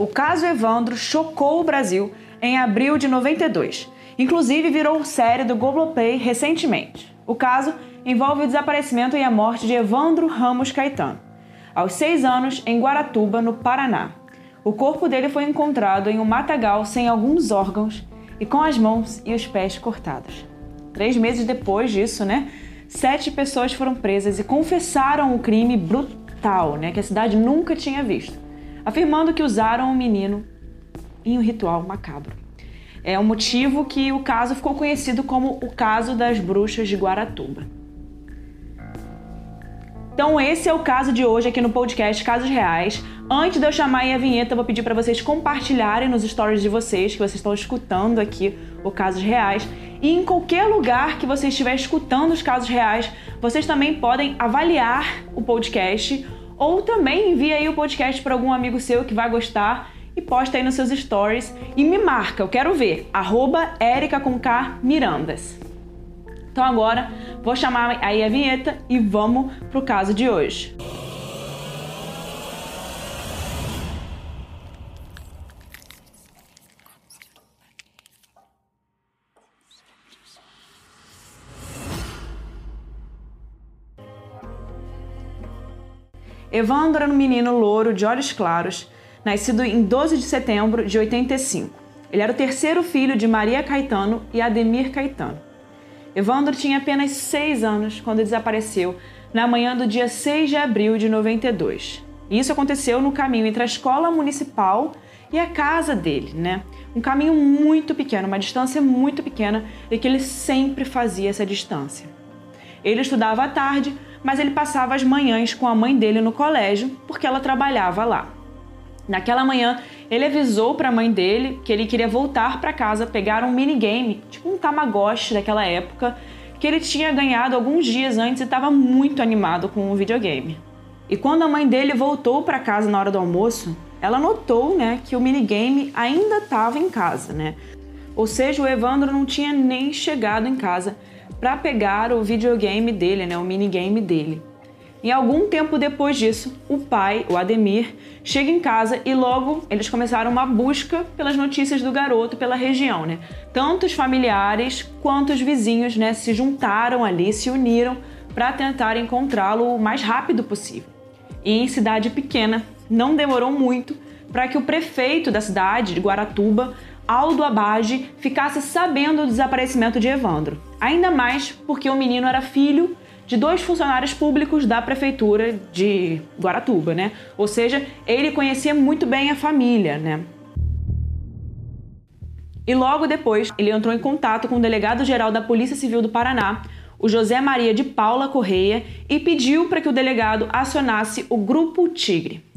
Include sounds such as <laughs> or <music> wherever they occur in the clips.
O caso Evandro chocou o Brasil em abril de 92. Inclusive virou série do Globoplay recentemente. O caso envolve o desaparecimento e a morte de Evandro Ramos Caetano, aos seis anos, em Guaratuba, no Paraná. O corpo dele foi encontrado em um matagal sem alguns órgãos e com as mãos e os pés cortados. Três meses depois disso, né, sete pessoas foram presas e confessaram o crime brutal, né, que a cidade nunca tinha visto afirmando que usaram o menino em um ritual macabro. É o motivo que o caso ficou conhecido como o caso das bruxas de Guaratuba. Então esse é o caso de hoje aqui no podcast Casos Reais. Antes de eu chamar aí a vinheta, eu vou pedir para vocês compartilharem nos stories de vocês que vocês estão escutando aqui o Casos Reais. E em qualquer lugar que você estiver escutando os casos reais, vocês também podem avaliar o podcast ou também envia aí o podcast para algum amigo seu que vai gostar e posta aí nos seus stories e me marca, eu quero ver, arroba Mirandas. Então agora vou chamar aí a vinheta e vamos pro caso de hoje. Evandro era um menino louro de olhos claros, nascido em 12 de setembro de 85. Ele era o terceiro filho de Maria Caetano e Ademir Caetano. Evandro tinha apenas seis anos quando desapareceu na manhã do dia 6 de abril de 92. Isso aconteceu no caminho entre a escola municipal e a casa dele, né? Um caminho muito pequeno, uma distância muito pequena e que ele sempre fazia essa distância. Ele estudava à tarde, mas ele passava as manhãs com a mãe dele no colégio porque ela trabalhava lá. Naquela manhã, ele avisou para a mãe dele que ele queria voltar para casa pegar um minigame, tipo um Tamagotchi daquela época, que ele tinha ganhado alguns dias antes e estava muito animado com o videogame. E quando a mãe dele voltou para casa na hora do almoço, ela notou, né, que o minigame ainda estava em casa, né? Ou seja, o Evandro não tinha nem chegado em casa para pegar o videogame dele, né, o minigame dele. E algum tempo depois disso, o pai, o Ademir, chega em casa e logo eles começaram uma busca pelas notícias do garoto pela região, né? Tanto os familiares quanto os vizinhos, né, se juntaram ali, se uniram para tentar encontrá-lo o mais rápido possível. E em cidade pequena, não demorou muito para que o prefeito da cidade de Guaratuba Aldo Abage ficasse sabendo do desaparecimento de Evandro. Ainda mais porque o menino era filho de dois funcionários públicos da prefeitura de Guaratuba, né? Ou seja, ele conhecia muito bem a família, né? E logo depois, ele entrou em contato com o delegado-geral da Polícia Civil do Paraná, o José Maria de Paula Correia, e pediu para que o delegado acionasse o Grupo Tigre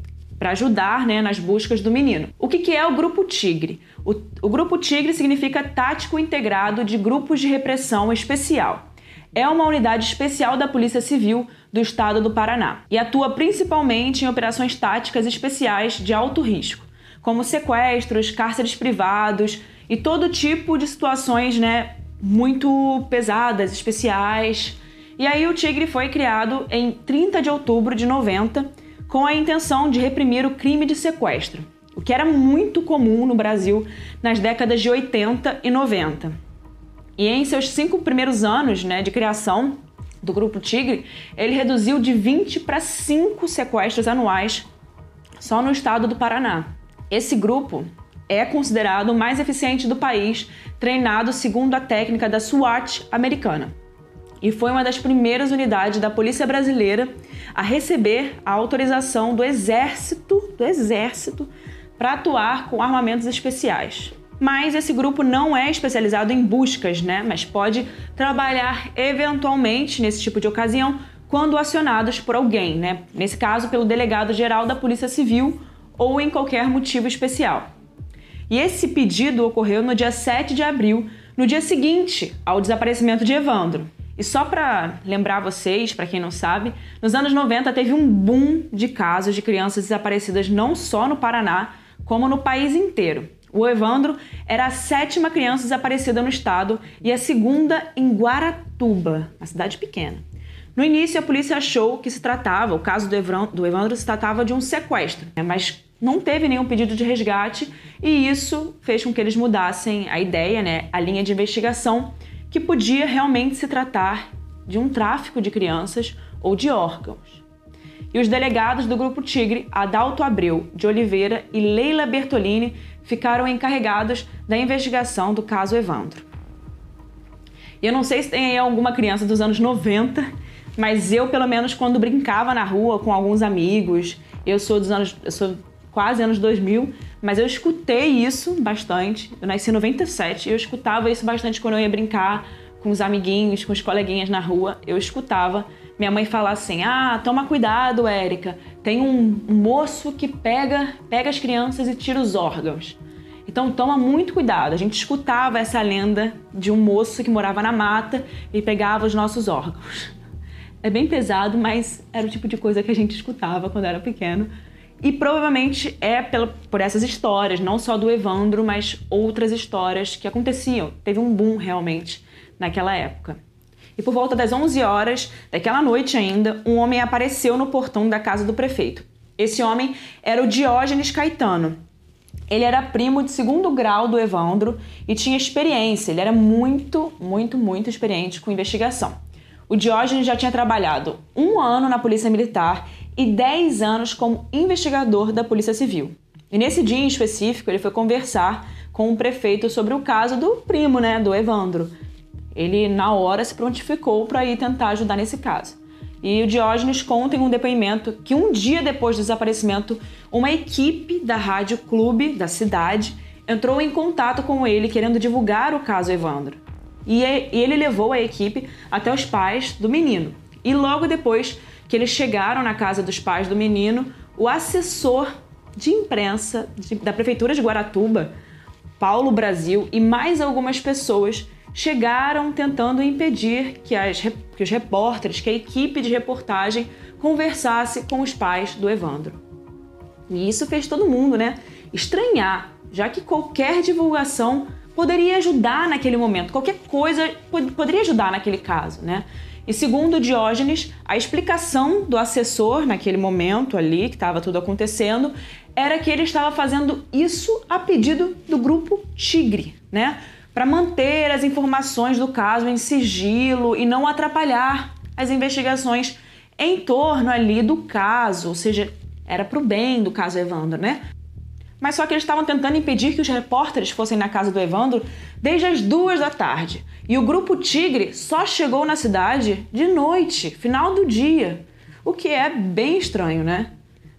para ajudar né, nas buscas do menino. O que, que é o Grupo Tigre? O, o Grupo Tigre significa Tático Integrado de Grupos de Repressão Especial. É uma unidade especial da Polícia Civil do Estado do Paraná e atua principalmente em operações táticas especiais de alto risco, como sequestros, cárceres privados e todo tipo de situações né, muito pesadas, especiais. E aí o Tigre foi criado em 30 de outubro de 90 com a intenção de reprimir o crime de sequestro, o que era muito comum no Brasil nas décadas de 80 e 90. E em seus cinco primeiros anos né, de criação do Grupo Tigre, ele reduziu de 20 para 5 sequestros anuais só no estado do Paraná. Esse grupo é considerado o mais eficiente do país, treinado segundo a técnica da SWAT americana e foi uma das primeiras unidades da Polícia Brasileira a receber a autorização do Exército, do Exército, para atuar com armamentos especiais. Mas esse grupo não é especializado em buscas, né? Mas pode trabalhar eventualmente nesse tipo de ocasião quando acionados por alguém, né? Nesse caso, pelo delegado geral da Polícia Civil ou em qualquer motivo especial. E esse pedido ocorreu no dia 7 de abril, no dia seguinte ao desaparecimento de Evandro. E só para lembrar vocês, para quem não sabe, nos anos 90 teve um boom de casos de crianças desaparecidas não só no Paraná, como no país inteiro. O Evandro era a sétima criança desaparecida no estado e a segunda em Guaratuba, uma cidade pequena. No início, a polícia achou que se tratava, o caso do Evandro, se tratava de um sequestro, né? mas não teve nenhum pedido de resgate e isso fez com que eles mudassem a ideia, né, a linha de investigação, que podia realmente se tratar de um tráfico de crianças ou de órgãos. E os delegados do Grupo Tigre, Adalto Abreu de Oliveira e Leila Bertolini, ficaram encarregados da investigação do caso Evandro. E eu não sei se tem aí alguma criança dos anos 90, mas eu, pelo menos, quando brincava na rua com alguns amigos, eu sou dos anos. Eu sou quase anos 2000, mas eu escutei isso bastante. Eu nasci em 97 e eu escutava isso bastante quando eu ia brincar com os amiguinhos, com os coleguinhas na rua. Eu escutava minha mãe falar assim: "Ah, toma cuidado, Érica. Tem um, moço que pega, pega as crianças e tira os órgãos." Então toma muito cuidado. A gente escutava essa lenda de um moço que morava na mata e pegava os nossos órgãos. É bem pesado, mas era o tipo de coisa que a gente escutava quando era pequeno. E provavelmente é por essas histórias, não só do Evandro, mas outras histórias que aconteciam. Teve um boom realmente naquela época. E por volta das 11 horas daquela noite ainda, um homem apareceu no portão da casa do prefeito. Esse homem era o Diógenes Caetano, ele era primo de segundo grau do Evandro e tinha experiência, ele era muito, muito, muito experiente com investigação. O Diógenes já tinha trabalhado um ano na Polícia Militar e dez anos como investigador da Polícia Civil. E nesse dia em específico, ele foi conversar com o prefeito sobre o caso do primo, né, do Evandro. Ele, na hora, se prontificou para ir tentar ajudar nesse caso. E o Diógenes conta em um depoimento que um dia depois do desaparecimento, uma equipe da Rádio Clube da cidade entrou em contato com ele querendo divulgar o caso Evandro. E ele levou a equipe até os pais do menino. E logo depois que eles chegaram na casa dos pais do menino, o assessor de imprensa da prefeitura de Guaratuba, Paulo Brasil e mais algumas pessoas chegaram tentando impedir que, as, que os repórteres, que a equipe de reportagem conversasse com os pais do Evandro. E isso fez todo mundo, né, estranhar, já que qualquer divulgação poderia ajudar naquele momento, qualquer coisa poderia ajudar naquele caso, né? E segundo Diógenes, a explicação do assessor naquele momento ali, que estava tudo acontecendo, era que ele estava fazendo isso a pedido do grupo Tigre, né? para manter as informações do caso em sigilo e não atrapalhar as investigações em torno ali do caso, ou seja, era para o bem do caso Evandro, né? Mas só que eles estavam tentando impedir que os repórteres fossem na casa do Evandro desde as duas da tarde. E o grupo Tigre só chegou na cidade de noite, final do dia. O que é bem estranho, né?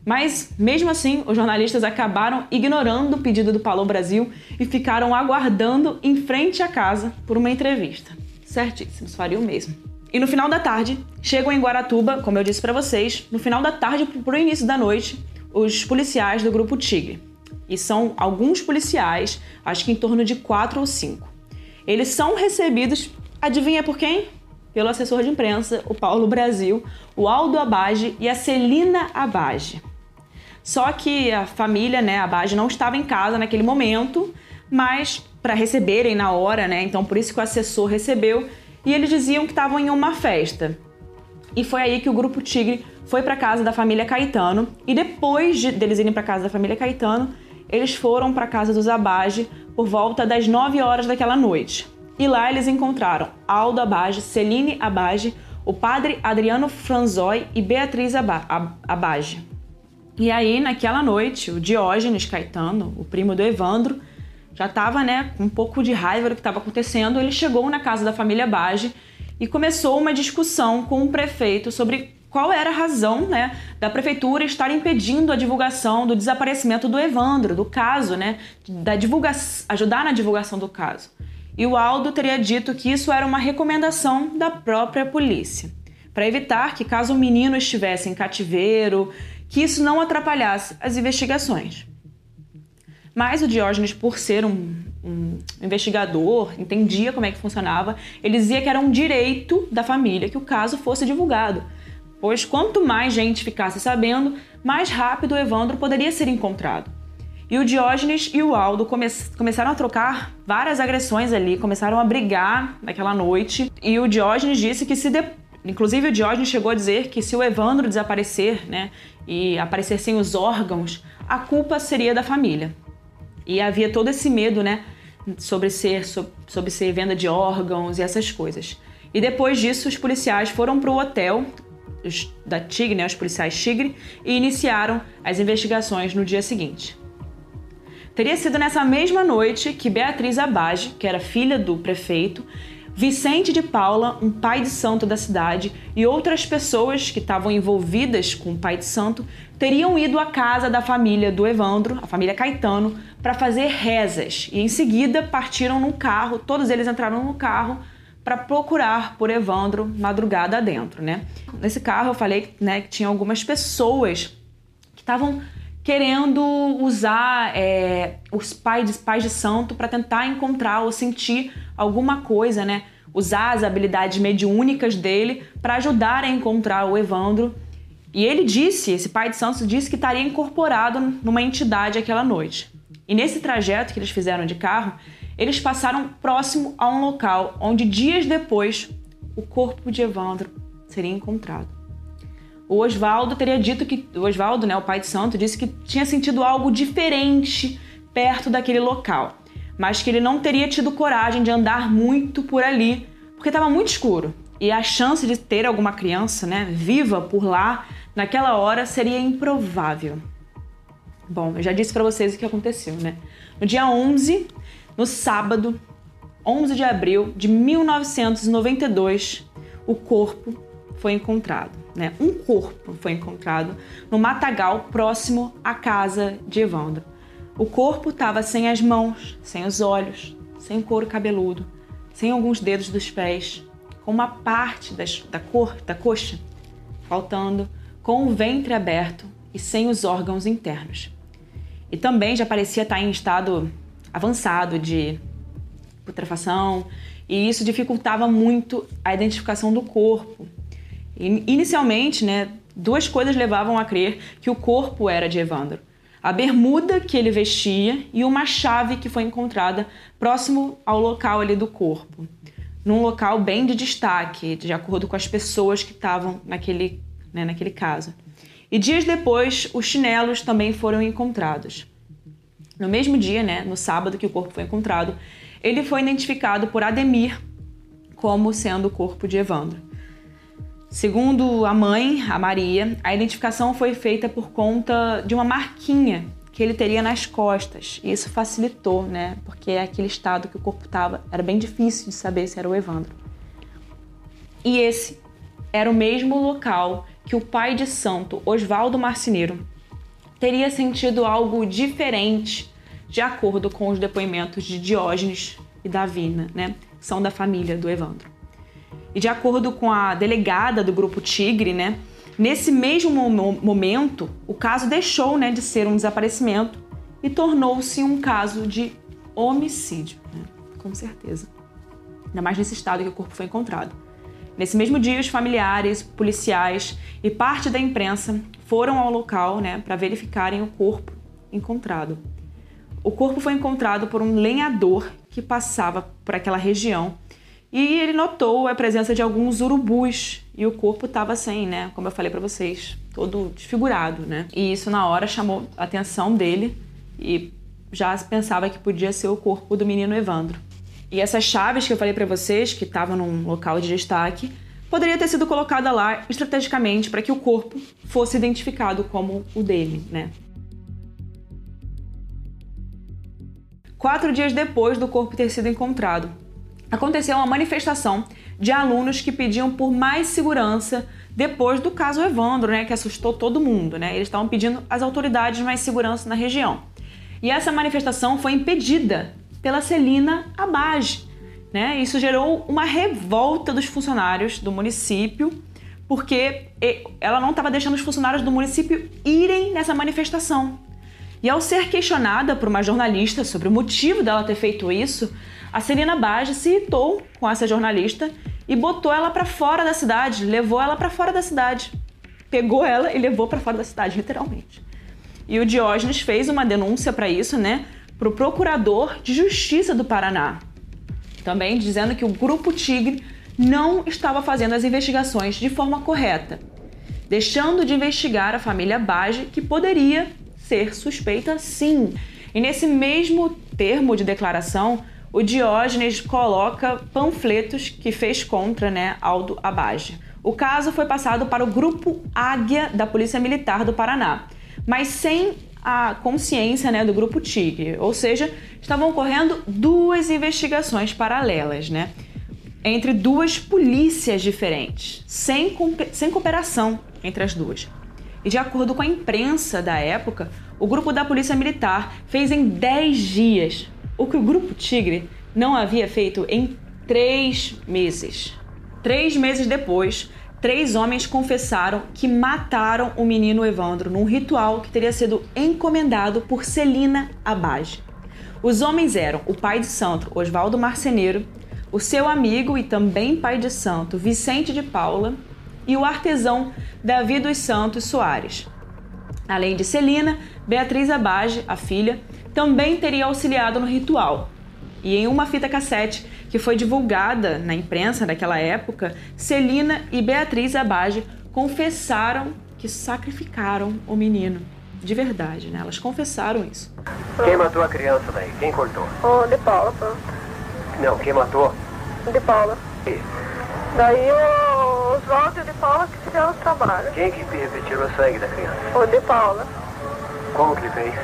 Mas, mesmo assim, os jornalistas acabaram ignorando o pedido do Palô Brasil e ficaram aguardando em frente à casa por uma entrevista. Certíssimos, faria o mesmo. E no final da tarde, chegam em Guaratuba, como eu disse para vocês, no final da tarde para o início da noite, os policiais do Grupo Tigre. E são alguns policiais, acho que em torno de quatro ou cinco. Eles são recebidos, adivinha por quem? Pelo assessor de imprensa, o Paulo Brasil, o Aldo Abage e a Celina Abage. Só que a família, né, a Bage não estava em casa naquele momento, mas para receberem na hora, né? Então por isso que o assessor recebeu e eles diziam que estavam em uma festa. E foi aí que o grupo Tigre foi para casa da família Caetano e depois de, deles irem para casa da família Caetano, eles foram para casa dos Abage por volta das 9 horas daquela noite. E lá eles encontraram Aldo Abage, Celine Abage, o padre Adriano Franzói e Beatriz Abage. E aí, naquela noite, o Diógenes Caetano, o primo do Evandro, já estava né, com um pouco de raiva do que estava acontecendo. Ele chegou na casa da família Bage e começou uma discussão com o prefeito sobre qual era a razão né, da prefeitura estar impedindo a divulgação do desaparecimento do Evandro, do caso, né, da divulga ajudar na divulgação do caso. E o Aldo teria dito que isso era uma recomendação da própria polícia, para evitar que, caso o menino estivesse em cativeiro, que isso não atrapalhasse as investigações. Mas o Diógenes, por ser um, um, investigador, entendia como é que funcionava, ele dizia que era um direito da família que o caso fosse divulgado, pois quanto mais gente ficasse sabendo, mais rápido Evandro poderia ser encontrado. E o Diógenes e o Aldo come começaram a trocar várias agressões ali, começaram a brigar naquela noite. E o Diógenes disse que se, Inclusive o Diógenes chegou a dizer que se o Evandro desaparecer, né, e aparecer sem os órgãos, a culpa seria da família. E havia todo esse medo, né, sobre ser sobre ser venda de órgãos e essas coisas. E depois disso, os policiais foram para o hotel da Tigre, né, os policiais Tigre, e iniciaram as investigações no dia seguinte. Teria sido nessa mesma noite que Beatriz Abage, que era filha do prefeito, Vicente de Paula, um pai de santo da cidade, e outras pessoas que estavam envolvidas com o pai de santo teriam ido à casa da família do Evandro, a família Caetano, para fazer rezas. E em seguida partiram num carro, todos eles entraram no carro para procurar por Evandro madrugada dentro, né? Nesse carro eu falei, né, que tinha algumas pessoas que estavam querendo usar é, os pais de, pais de santo para tentar encontrar ou sentir alguma coisa, né? Usar as habilidades mediúnicas dele para ajudar a encontrar o Evandro. E ele disse, esse pai de santo disse que estaria incorporado numa entidade aquela noite. E nesse trajeto que eles fizeram de carro, eles passaram próximo a um local onde dias depois o corpo de Evandro seria encontrado o Oswaldo teria dito que o Oswaldo, né, o pai de santo, disse que tinha sentido algo diferente perto daquele local, mas que ele não teria tido coragem de andar muito por ali, porque estava muito escuro. E a chance de ter alguma criança, né, viva por lá naquela hora seria improvável. Bom, eu já disse para vocês o que aconteceu, né? No dia 11, no sábado, 11 de abril de 1992, o corpo foi encontrado. Né? Um corpo foi encontrado no matagal próximo à casa de Evandro. O corpo estava sem as mãos, sem os olhos, sem couro cabeludo, sem alguns dedos dos pés, com uma parte das, da cor da coxa faltando, com o ventre aberto e sem os órgãos internos. E também já parecia estar em estado avançado de putrefação, e isso dificultava muito a identificação do corpo, Inicialmente, né, duas coisas levavam a crer que o corpo era de Evandro. A bermuda que ele vestia e uma chave que foi encontrada próximo ao local ali do corpo. Num local bem de destaque, de acordo com as pessoas que estavam naquele, né, naquele caso. E dias depois, os chinelos também foram encontrados. No mesmo dia, né, no sábado que o corpo foi encontrado, ele foi identificado por Ademir como sendo o corpo de Evandro. Segundo a mãe, a Maria, a identificação foi feita por conta de uma marquinha que ele teria nas costas. Isso facilitou, né? Porque aquele estado que o corpo estava era bem difícil de saber se era o Evandro. E esse era o mesmo local que o pai de santo, Oswaldo Marceneiro, teria sentido algo diferente, de acordo com os depoimentos de Diógenes e Davina, né? São da família do Evandro. E de acordo com a delegada do grupo Tigre, né, nesse mesmo momento, o caso deixou né, de ser um desaparecimento e tornou-se um caso de homicídio, né? com certeza. Ainda mais nesse estado que o corpo foi encontrado. Nesse mesmo dia, os familiares, policiais e parte da imprensa foram ao local né, para verificarem o corpo encontrado. O corpo foi encontrado por um lenhador que passava por aquela região e ele notou a presença de alguns urubus e o corpo estava sem, né? Como eu falei para vocês, todo desfigurado, né? E isso na hora chamou a atenção dele e já pensava que podia ser o corpo do menino Evandro. E essas chaves que eu falei para vocês, que estavam num local de destaque, poderia ter sido colocada lá estrategicamente para que o corpo fosse identificado como o dele, né? Quatro dias depois do corpo ter sido encontrado, aconteceu uma manifestação de alunos que pediam por mais segurança depois do caso Evandro, né, que assustou todo mundo, né? Eles estavam pedindo às autoridades mais segurança na região. E essa manifestação foi impedida pela Celina Abage, né? Isso gerou uma revolta dos funcionários do município, porque ela não estava deixando os funcionários do município irem nessa manifestação. E ao ser questionada por uma jornalista sobre o motivo dela ter feito isso, a Celina Bage se irritou com essa jornalista e botou ela para fora da cidade, levou ela para fora da cidade. Pegou ela e levou para fora da cidade, literalmente. E o Diógenes fez uma denúncia para isso, né, o procurador de justiça do Paraná. Também dizendo que o Grupo Tigre não estava fazendo as investigações de forma correta, deixando de investigar a família Bage, que poderia ser suspeita sim. E nesse mesmo termo de declaração, o Diógenes coloca panfletos que fez contra né, Aldo Abage. O caso foi passado para o Grupo Águia da Polícia Militar do Paraná, mas sem a consciência né, do Grupo Tigre, ou seja, estavam ocorrendo duas investigações paralelas, né, entre duas polícias diferentes, sem, sem cooperação entre as duas. E de acordo com a imprensa da época, o grupo da Polícia Militar fez em 10 dias o que o Grupo Tigre não havia feito em três meses. Três meses depois, três homens confessaram que mataram o menino Evandro num ritual que teria sido encomendado por Celina Abage. Os homens eram o pai de santo Oswaldo Marceneiro, o seu amigo e também pai de santo Vicente de Paula e o artesão Davi dos Santos Soares. Além de Celina, Beatriz Abage, a filha, também teria auxiliado no ritual. E em uma fita cassete que foi divulgada na imprensa daquela época, Celina e Beatriz Abage confessaram que sacrificaram o menino. De verdade, né? Elas confessaram isso. Quem matou a criança daí? Quem cortou? Oh, de Paula, pronto. Não, quem matou? De Paula. E Daí o Oswaldo de Paula que fizeram o trabalho. quem que retirou sangue da criança? O de Paula. Como que fez?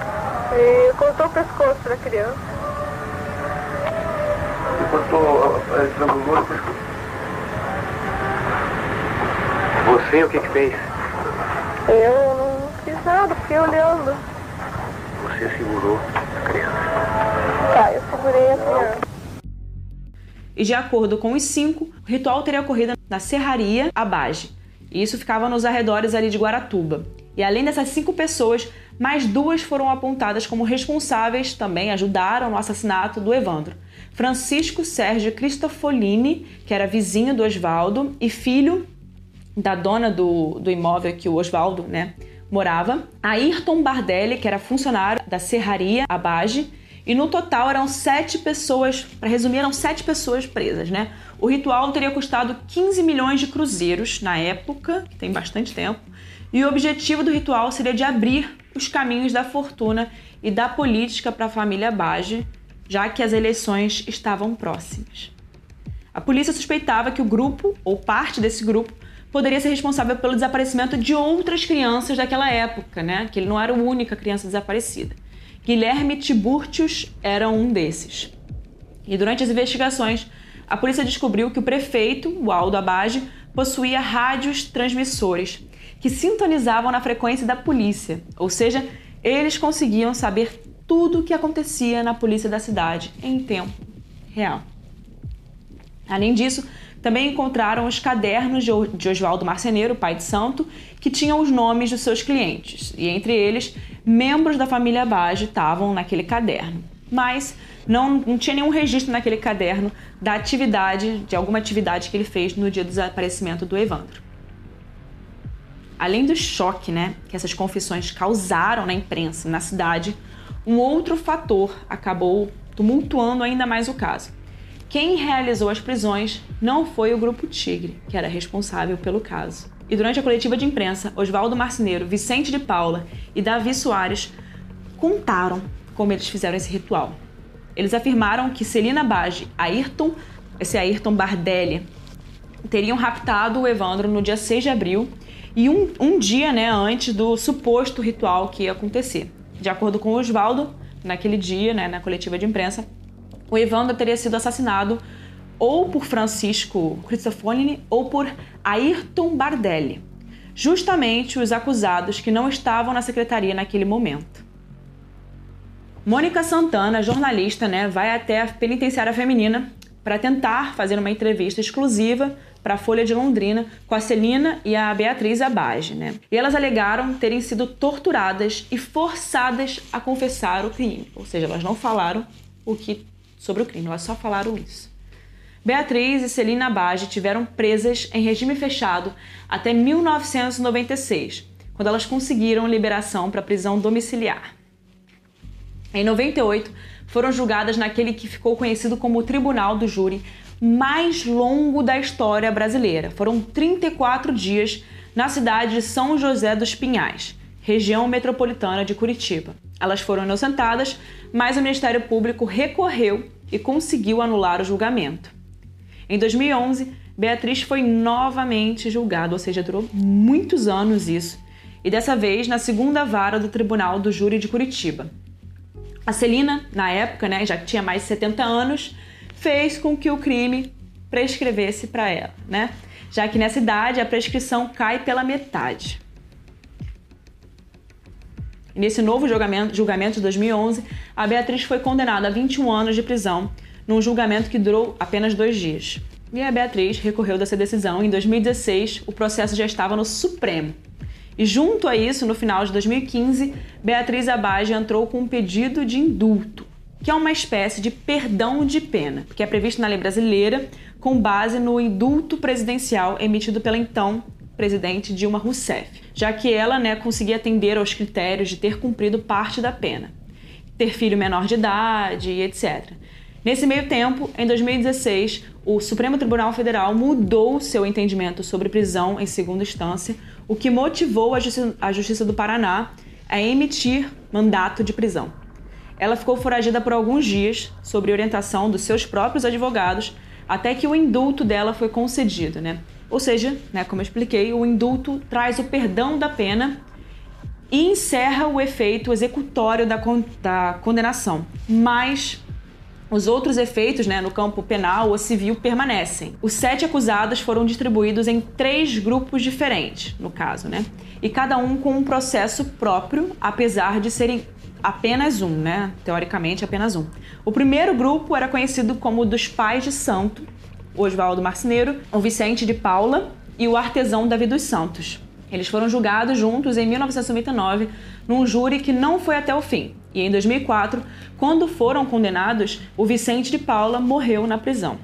E cortou o pescoço da criança. Você cortou, estrangulou o pescoço. Você o que que fez? Eu não fiz nada, fiquei olhando. Você segurou a criança. Tá, eu segurei a criança. E de acordo com os cinco, o ritual teria ocorrido na Serraria Abage. E isso ficava nos arredores ali de Guaratuba. E além dessas cinco pessoas, mais duas foram apontadas como responsáveis, também ajudaram no assassinato do Evandro. Francisco Sérgio Cristofolini, que era vizinho do Oswaldo e filho da dona do, do imóvel que o Oswaldo né, morava. Ayrton Bardelli, que era funcionário da Serraria Abage. E no total eram sete pessoas, para resumir, eram sete pessoas presas, né? O ritual teria custado 15 milhões de cruzeiros na época, que tem bastante tempo, e o objetivo do ritual seria de abrir os caminhos da fortuna e da política para a família Bage, já que as eleições estavam próximas. A polícia suspeitava que o grupo, ou parte desse grupo, poderia ser responsável pelo desaparecimento de outras crianças daquela época, né? Que ele não era a única criança desaparecida. Guilherme Tiburtius era um desses. E durante as investigações, a polícia descobriu que o prefeito, o Aldo Abage, possuía rádios transmissores que sintonizavam na frequência da polícia, ou seja, eles conseguiam saber tudo o que acontecia na polícia da cidade em tempo real. Além disso, também encontraram os cadernos de Oswaldo Marceneiro, pai de santo, que tinham os nomes dos seus clientes, e entre eles, membros da família Bage estavam naquele caderno. Mas não, não tinha nenhum registro naquele caderno da atividade, de alguma atividade que ele fez no dia do desaparecimento do Evandro. Além do choque né, que essas confissões causaram na imprensa, na cidade, um outro fator acabou tumultuando ainda mais o caso. Quem realizou as prisões não foi o Grupo Tigre, que era responsável pelo caso. E durante a coletiva de imprensa, Oswaldo Marceneiro, Vicente de Paula e Davi Soares contaram como eles fizeram esse ritual. Eles afirmaram que Celina Bage, Ayrton, esse Ayrton Bardelli, teriam raptado o Evandro no dia 6 de abril e um, um dia né, antes do suposto ritual que ia acontecer. De acordo com Oswaldo, naquele dia, né, na coletiva de imprensa, o Evandro teria sido assassinado ou por Francisco Cristofolini ou por Ayrton Bardelli, justamente os acusados que não estavam na secretaria naquele momento. Mônica Santana, jornalista, né, vai até a penitenciária feminina para tentar fazer uma entrevista exclusiva para a Folha de Londrina com a Celina e a Beatriz Abage, né? E elas alegaram terem sido torturadas e forçadas a confessar o crime, ou seja, elas não falaram o que sobre o crime, elas só falaram isso. Beatriz e Celina Abage tiveram presas em regime fechado até 1996, quando elas conseguiram liberação para prisão domiciliar. Em 98, foram julgadas naquele que ficou conhecido como Tribunal do Júri mais longo da história brasileira. Foram 34 dias na cidade de São José dos Pinhais, região metropolitana de Curitiba. Elas foram inocentadas, mas o Ministério Público recorreu e conseguiu anular o julgamento. Em 2011, Beatriz foi novamente julgada, ou seja, durou muitos anos isso, e dessa vez na segunda vara do Tribunal do Júri de Curitiba. A Celina, na época, né, já tinha mais de 70 anos, fez com que o crime prescrevesse para ela, né? Já que nessa idade a prescrição cai pela metade. Nesse novo julgamento, julgamento de 2011, a Beatriz foi condenada a 21 anos de prisão, num julgamento que durou apenas dois dias. E a Beatriz recorreu dessa decisão. Em 2016, o processo já estava no Supremo. E junto a isso, no final de 2015, Beatriz Abage entrou com um pedido de indulto, que é uma espécie de perdão de pena, que é previsto na lei brasileira com base no indulto presidencial emitido pela então presidente Dilma Rousseff, já que ela né, conseguia atender aos critérios de ter cumprido parte da pena, ter filho menor de idade e etc. Nesse meio tempo, em 2016, o Supremo Tribunal Federal mudou seu entendimento sobre prisão em segunda instância, o que motivou a Justiça, a Justiça do Paraná a emitir mandato de prisão. Ela ficou foragida por alguns dias, sob orientação dos seus próprios advogados, até que o indulto dela foi concedido, né? Ou seja, né, como eu expliquei, o indulto traz o perdão da pena e encerra o efeito executório da, con da condenação. Mas os outros efeitos né, no campo penal ou civil permanecem. Os sete acusados foram distribuídos em três grupos diferentes, no caso, né? E cada um com um processo próprio, apesar de serem apenas um, né? Teoricamente, apenas um. O primeiro grupo era conhecido como dos Pais de Santo, Oswaldo Marceneiro, o Vicente de Paula e o artesão Davi dos Santos. Eles foram julgados juntos em 1999 num júri que não foi até o fim. E em 2004, quando foram condenados, o Vicente de Paula morreu na prisão.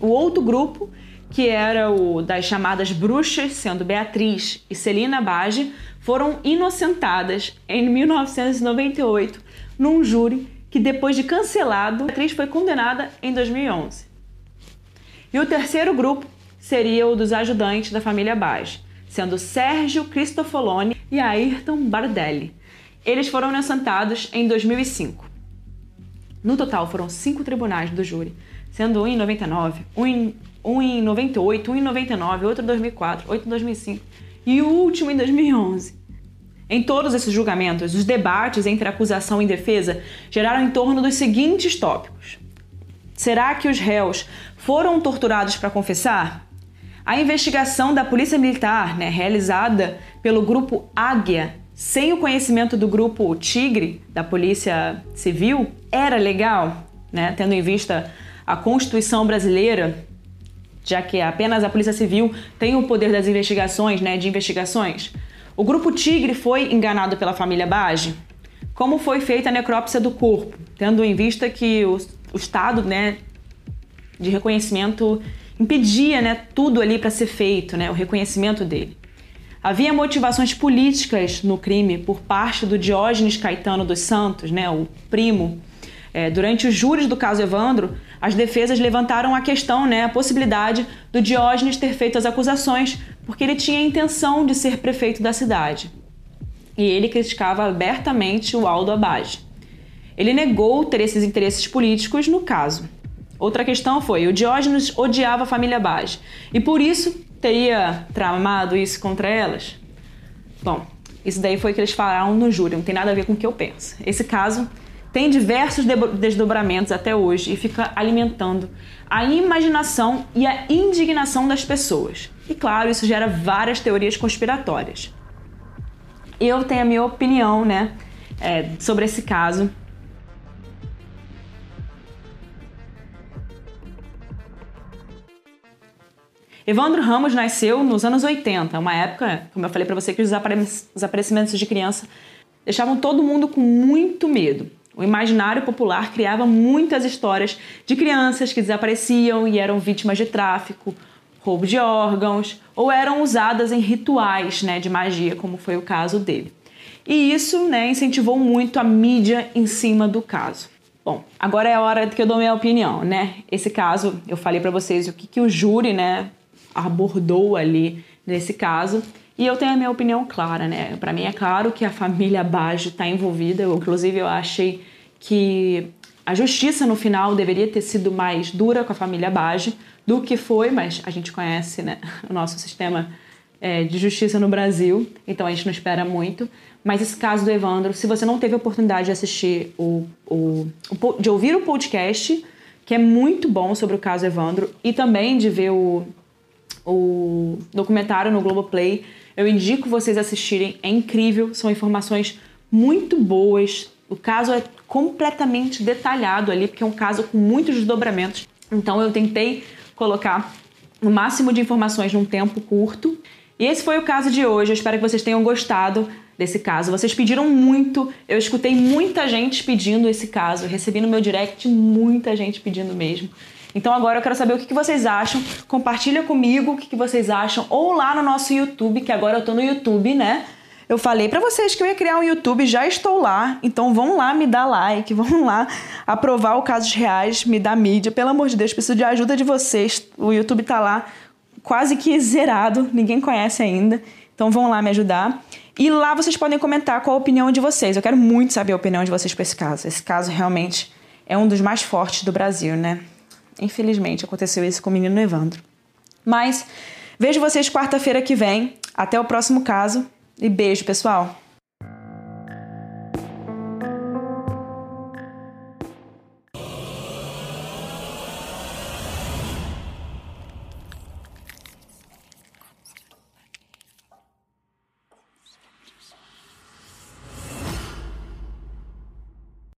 O outro grupo, que era o das chamadas bruxas, sendo Beatriz e Celina Bage, foram inocentadas em 1998 num júri que depois de cancelado, Beatriz foi condenada em 2011. E o terceiro grupo seria o dos ajudantes da família Bage, sendo Sérgio Cristofoloni e Ayrton Bardelli. Eles foram inocentados em 2005. No total, foram cinco tribunais do júri, sendo um em 99, um em, um em 98, um em 99, outro em 2004, outro em 2005 e o último em 2011. Em todos esses julgamentos, os debates entre acusação e defesa geraram em torno dos seguintes tópicos: Será que os réus foram torturados para confessar? A investigação da Polícia Militar, né, realizada pelo grupo Águia, sem o conhecimento do grupo Tigre, da Polícia Civil, era legal, né? tendo em vista a Constituição brasileira, já que apenas a Polícia Civil tem o poder das investigações, né, de investigações. O grupo Tigre foi enganado pela família Bage? Como foi feita a necrópsia do corpo, tendo em vista que o, o estado, né, de reconhecimento impedia, né, tudo ali para ser feito, né, o reconhecimento dele. Havia motivações políticas no crime por parte do Diógenes Caetano dos Santos, né, o primo. É, durante os júris do caso Evandro, as defesas levantaram a questão, né, a possibilidade do Diógenes ter feito as acusações porque ele tinha a intenção de ser prefeito da cidade. E ele criticava abertamente o Aldo Abage. Ele negou ter esses interesses políticos no caso. Outra questão foi: o Diógenes odiava a família Abage e por isso teria tramado isso contra elas? Bom, isso daí foi o que eles falaram no júri, não tem nada a ver com o que eu penso. Esse caso tem diversos desdobramentos até hoje e fica alimentando a imaginação e a indignação das pessoas. E claro, isso gera várias teorias conspiratórias. Eu tenho a minha opinião, né, é, sobre esse caso Evandro Ramos nasceu nos anos 80, uma época, como eu falei para você, que os aparecimentos de criança deixavam todo mundo com muito medo. O imaginário popular criava muitas histórias de crianças que desapareciam e eram vítimas de tráfico, roubo de órgãos ou eram usadas em rituais né, de magia, como foi o caso dele. E isso né, incentivou muito a mídia em cima do caso. Bom, agora é a hora que eu dou minha opinião, né? Esse caso, eu falei para vocês o que, que o júri, né, abordou ali nesse caso. E eu tenho a minha opinião clara, né? Para mim é claro que a família Baggio está envolvida. Eu, inclusive, eu achei que a justiça no final deveria ter sido mais dura com a família Baggio do que foi, mas a gente conhece, né, <laughs> o nosso sistema é, de justiça no Brasil, então a gente não espera muito. Mas esse caso do Evandro, se você não teve a oportunidade de assistir o, o, o de ouvir o podcast, que é muito bom sobre o caso Evandro, e também de ver o, o documentário no Globoplay, eu indico vocês assistirem. É incrível, são informações muito boas. O caso é completamente detalhado ali, porque é um caso com muitos desdobramentos. Então eu tentei colocar o máximo de informações num tempo curto. E esse foi o caso de hoje. Eu espero que vocês tenham gostado desse caso. Vocês pediram muito, eu escutei muita gente pedindo esse caso, recebi no meu direct muita gente pedindo mesmo. Então agora eu quero saber o que vocês acham. Compartilha comigo o que vocês acham. Ou lá no nosso YouTube, que agora eu tô no YouTube, né? Eu falei para vocês que eu ia criar um YouTube, já estou lá. Então vão lá me dar like, <laughs> vão lá aprovar o Casos Reais, me dar mídia. Pelo amor de Deus, preciso de ajuda de vocês. O YouTube tá lá quase que zerado, ninguém conhece ainda. Então vão lá me ajudar. E lá vocês podem comentar qual a opinião de vocês. Eu quero muito saber a opinião de vocês para esse caso. Esse caso realmente é um dos mais fortes do Brasil, né? Infelizmente, aconteceu isso com o menino Evandro. Mas vejo vocês quarta-feira que vem. Até o próximo caso e beijo, pessoal!